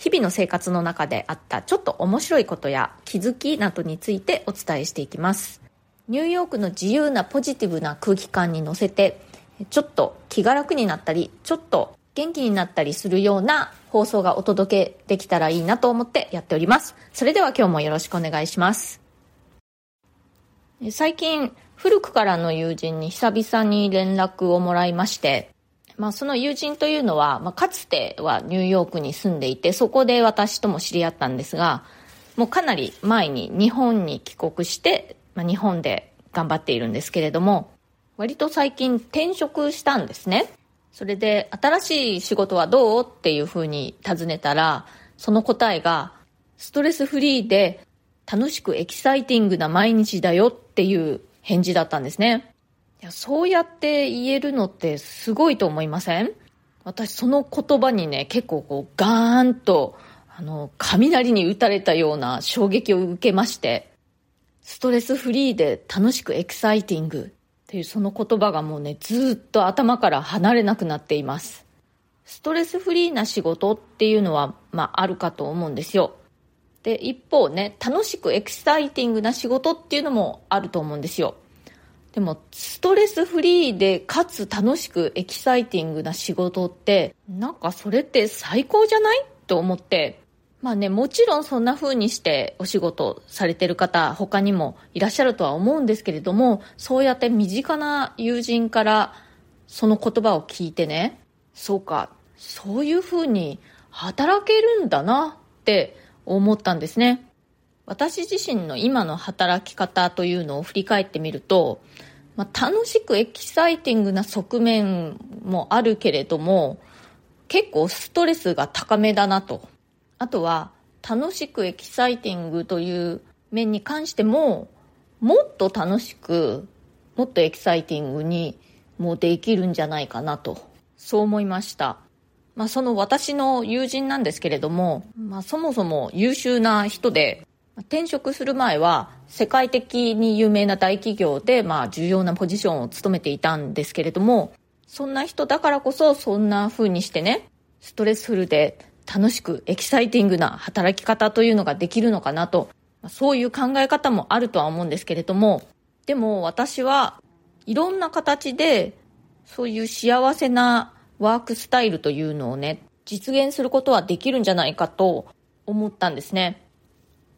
日々の生活の中であったちょっと面白いことや気づきなどについてお伝えしていきます。ニューヨークの自由なポジティブな空気感に乗せて、ちょっと気が楽になったり、ちょっと元気になったりするような放送がお届けできたらいいなと思ってやっております。それでは今日もよろしくお願いします。最近、古くからの友人に久々に連絡をもらいまして、まあ、その友人というのは、まあ、かつてはニューヨークに住んでいて、そこで私とも知り合ったんですが、もうかなり前に日本に帰国して、まあ、日本で頑張っているんですけれども、割と最近転職したんですね。それで、新しい仕事はどうっていうふうに尋ねたら、その答えが、ストレスフリーで楽しくエキサイティングな毎日だよっていう返事だったんですね。いやそうやって言えるのってすごいと思いません？私その言葉にね結構こうガーンとあの雷に打たれたような衝撃を受けましてストレスフリーで楽しくエキサイティングっていうその言葉がもうねずっと頭から離れなくなっています。ストレスフリーな仕事っていうのはまああるかと思うんですよ。で一方ね楽しくエキサイティングな仕事っていうのもあると思うんですよ。でも、ストレスフリーで、かつ楽しくエキサイティングな仕事って、なんかそれって最高じゃない？と思って、まあね、もちろんそんな風にしてお仕事されてる方、他にもいらっしゃるとは思うんですけれども、そうやって身近な友人からその言葉を聞いてね、そうか、そういう風に働けるんだなって思ったんですね。私自身の今の働き方というのを振り返ってみると、まあ、楽しくエキサイティングな側面もあるけれども結構ストレスが高めだなと。あとは楽しくエキサイティングという面に関してももっと楽しくもっとエキサイティングにもできるんじゃないかなと。そう思いました。まあ、その私の友人なんですけれども、まあ、そもそも優秀な人で転職する前は世界的に有名な大企業でまあ重要なポジションを務めていたんですけれどもそんな人だからこそそんな風にしてねストレスフルで楽しくエキサイティングな働き方というのができるのかなとそういう考え方もあるとは思うんですけれどもでも私はいろんな形でそういう幸せなワークスタイルというのをね実現することはできるんじゃないかと思ったんですね。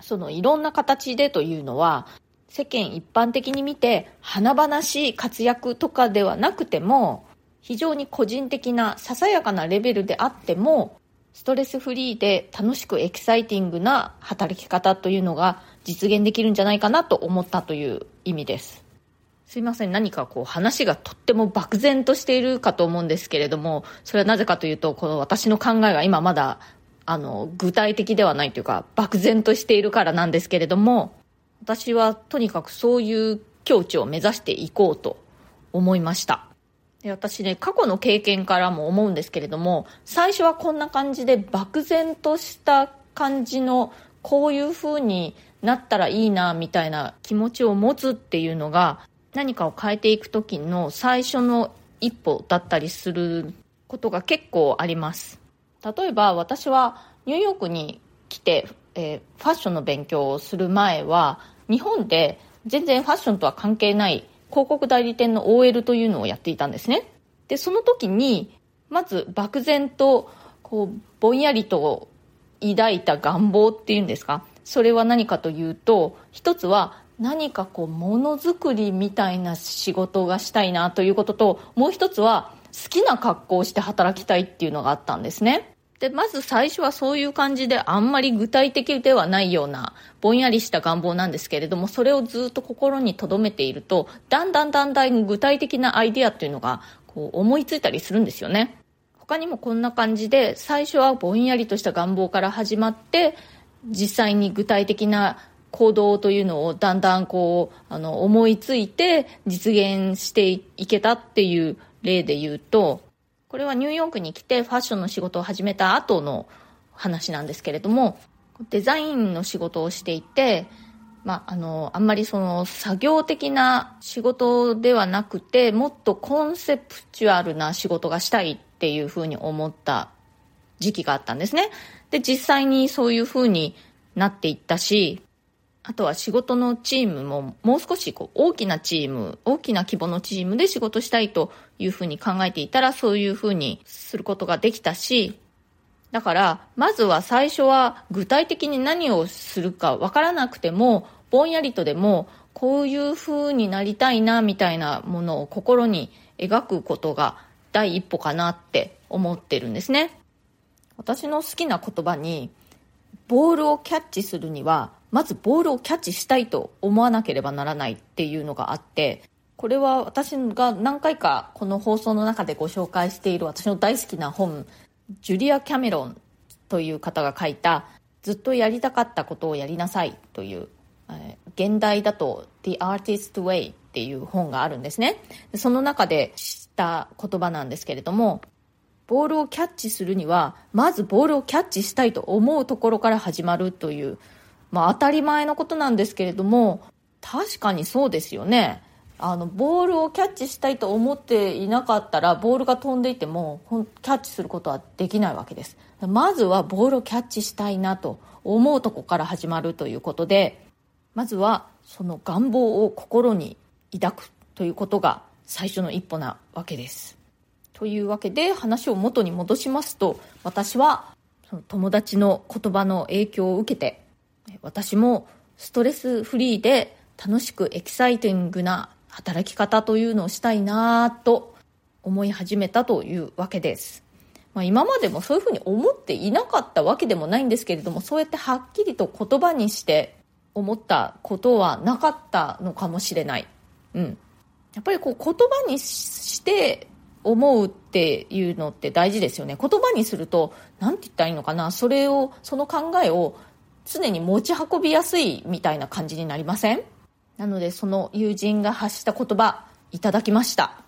そのいろんな形でというのは世間一般的に見て華々しい活躍とかではなくても非常に個人的なささやかなレベルであってもストレスフリーで楽しくエキサイティングな働き方というのが実現できるんじゃないかなと思ったという意味です。すいません。何かこう話がとっても漠然としているかと思うんですけれどもそれはなぜかというとこの私の考えが今まだあの具体的ではないというか漠然としているからなんですけれども私はとにかくそういう境地を目指していこうと思いました。で私ね過去の経験からも思うんですけれども最初はこんな感じで漠然とした感じのこういう風になったらいいなみたいな気持ちを持つっていうのが何かを変えていく時の最初の一歩だったりすることが結構あります。例えば私はニューヨークに来て、えー、ファッションの勉強をする前は日本で全然ファッションとは関係ない広告代理店の OL というのをやっていたんですね。でその時にまず漠然とこうぼんやりと抱いた願望っていうんですか？それは何かというと一つは何かこうものづくりみたいな仕事がしたいなということともう一つは好きな格好をして働きたいっていうのがあったんですね。でまず最初はそういう感じであんまり具体的ではないようなぼんやりした願望なんですけれどもそれをずっと心に留めているとだんだんだんだん具体的なアイデアっていうのがこう思いついたりするんですよね他にもこんな感じで最初はぼんやりとした願望から始まって実際に具体的な行動というのをだんだんこうあの思いついて実現していけたっていう例で言うとこれはニューヨークに来てファッションの仕事を始めた後の話なんですけれどもデザインの仕事をしていてまあ、あの、あんまりその作業的な仕事ではなくて、もっとコンセプチュアルな仕事がしたいっていうふうに思った時期があったんですね。で、実際にそういうふうになっていったし、あとは仕事のチームももう少しこう大きなチーム、大きな規模のチームで仕事したいというふうに考えていたらそういうふうにすることができたし、だから、まずは最初は具体的に何をするかわからなくても、ぼんやりとでも、こういう風になりたいな、みたいなものを心に描くことが第一歩かなって思ってるんですね。私の好きな言葉に、ボールをキャッチするには、まずボールをキャッチしたいと思わなければならないっていうのがあって、これは私が何回かこの放送の中でご紹介している私の大好きな本ジュリア・キャメロンという方が書いたずっとやりたかったことをやりなさいという、えー、現代だと The Artist Way っていう本があるんですね。その中で知った言葉なんですけれども、ボールをキャッチするには、まずボールをキャッチしたいと思うところから始まるという、まあ当たり前のことなんですけれども、確かにそうですよね。あのボールをキャッチしたいと思っていなかったらボールが飛んでいてもキャッチすることはできないわけですまずはボールをキャッチしたいなと思うとこから始まるということでまずはその願望を心に抱くということが最初の一歩なわけですというわけで話を元に戻しますと私はその友達の言葉の影響を受けて私もストレスフリーで楽しくエキサイティングな働き方というのをしたいなと思い始めたというわけです。まあ、今までもそういうふうに思っていなかったわけでもないんですけれども、そうやってはっきりと言葉にして思ったことはなかったのかもしれない。うん。やっぱりこう言葉にして思うっていうのって大事ですよね。言葉にすると、何て言ったらいいのかな、それを、その考えを常に持ち運びやすいみたいな感じになりません？なのでその友人が発した言葉いただきました。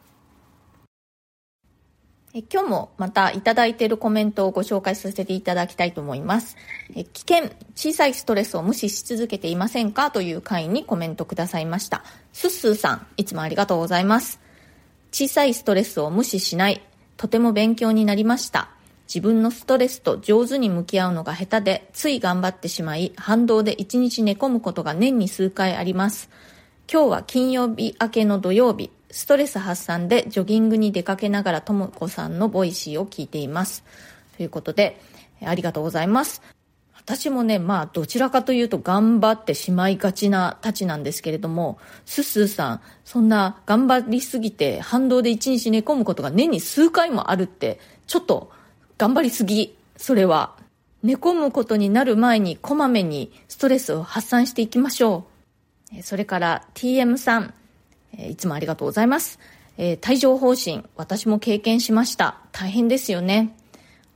え今日もまたいただいているコメントをご紹介させていただきたいと思います。え危険小さいストレスを無視し続けていませんか？という回にコメントくださいました。すっすーさんいつもありがとうございます。小さいストレスを無視しない。とても勉強になりました。自分のストレスと上手に向き合うのが下手で、つい頑張ってしまい、反動で一日寝込むことが年に数回あります。今日は金曜日明けの土曜日、ストレス発散でジョギングに出かけながらともこさんのボイシーを聞いています。ということで、ありがとうございます。私もね、まあ、どちらかというと頑張ってしまいがちなたちなんですけれども、すすーさん、そんな頑張りすぎて反動で一日寝込むことが年に数回もあるって、ちょっと頑張りすぎ、それは。寝込むことになる前にこまめにストレスを発散していきましょう。それから TM さん、いつもありがとうございます。え帯状疱疹、私も経験しました。大変ですよね。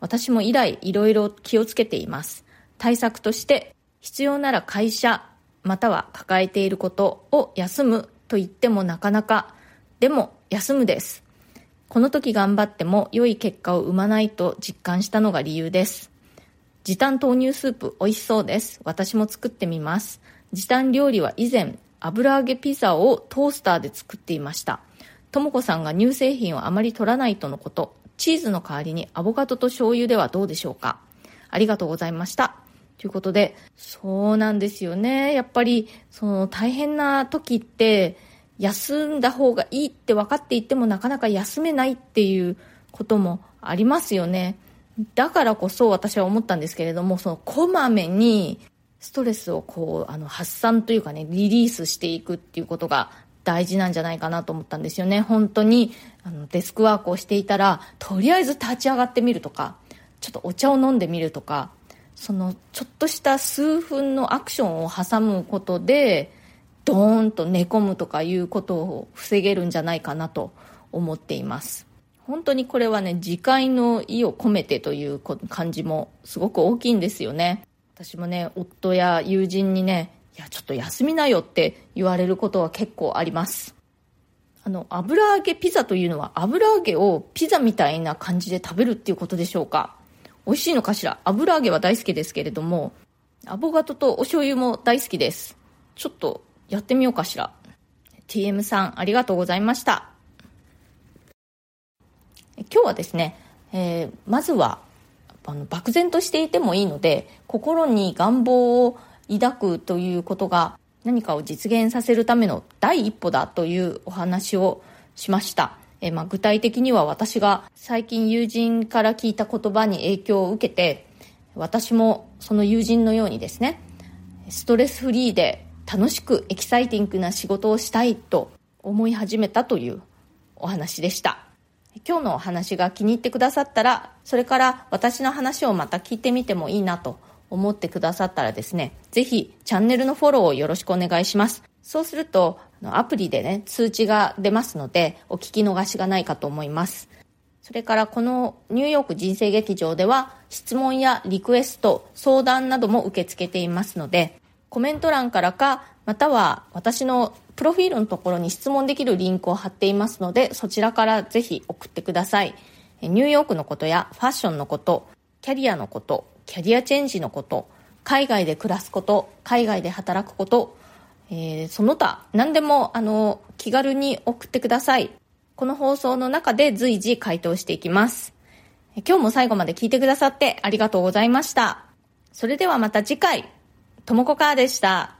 私も以来いろいろ気をつけています。対策として必要なら会社または抱えていることを休むと言ってもなかなかでも休むですこの時頑張っても良い結果を生まないと実感したのが理由です。時短豆乳スープ美味しそうです。私も作ってみます。時短料理は以前、油揚げピザをトースターで作っていました。ともこさんが乳製品をあまり取らないとのこと。チーズの代わりにアボカドと醤油ではどうでしょうかありがとうございました。ということで、そうなんですよね。やっぱり、その大変な時って、休んだ方がいいって分かっていてもなかなか休めないっていうこともありますよね。だからこそ私は思ったんですけれども、そのこまめにストレスをこう、あの発散というかね、リリースしていくっていうことが大事なんじゃないかなと思ったんですよね。本当にあのデスクワークをしていたら、とりあえず立ち上がってみるとか、ちょっとお茶を飲んでみるとか、そのちょっとした数分のアクションを挟むことで、ドーンと寝込むとかいうことを防げるんじゃないかなと思っています本当にこれはね、自戒の意を込めてという感じもすごく大きいんですよね。私もね、夫や友人にね、いや、ちょっと休みなよって言われることは結構あります。あの、油揚げピザというのは油揚げをピザみたいな感じで食べるっていうことでしょうか美味しいのかしら？油揚げは大好きですけれども、アボカドとお醤油も大好きです。ちょっとやってみようかしら。TM さん、ありがとうございました。今日はですね、えー、まずは、あの、漠然としていてもいいので、心に願望を抱くということが何かを実現させるための第一歩だというお話をしました。えまあ、具体的には私が最近友人から聞いた言葉に影響を受けて私もその友人のようにですねストレスフリーで楽しくエキサイティングな仕事をしたいと思い始めたというお話でした。今日のお話が気に入ってくださったらそれから私の話をまた聞いてみてもいいなと思ってくださったらですねぜひチャンネルのフォローをよろしくお願いします。そうするとアプリでね通知が出ますのでお聞き逃しがないかと思います。それからこのニューヨーク人生劇場では質問やリクエスト、相談なども受け付けていますので、コメント欄からか、または私のプロフィールのところに質問できるリンクを貼っていますので、そちらからぜひ送ってください。ニューヨークのことやファッションのこと、キャリアのこと、キャリアチェンジのこと、海外で暮らすこと、海外で働くこと、えー、その他何でもあの気軽に送ってください。この放送の中で随時回答していきます。今日も最後まで聞いてくださってありがとうございました。それではまた次回、ともこかーでした。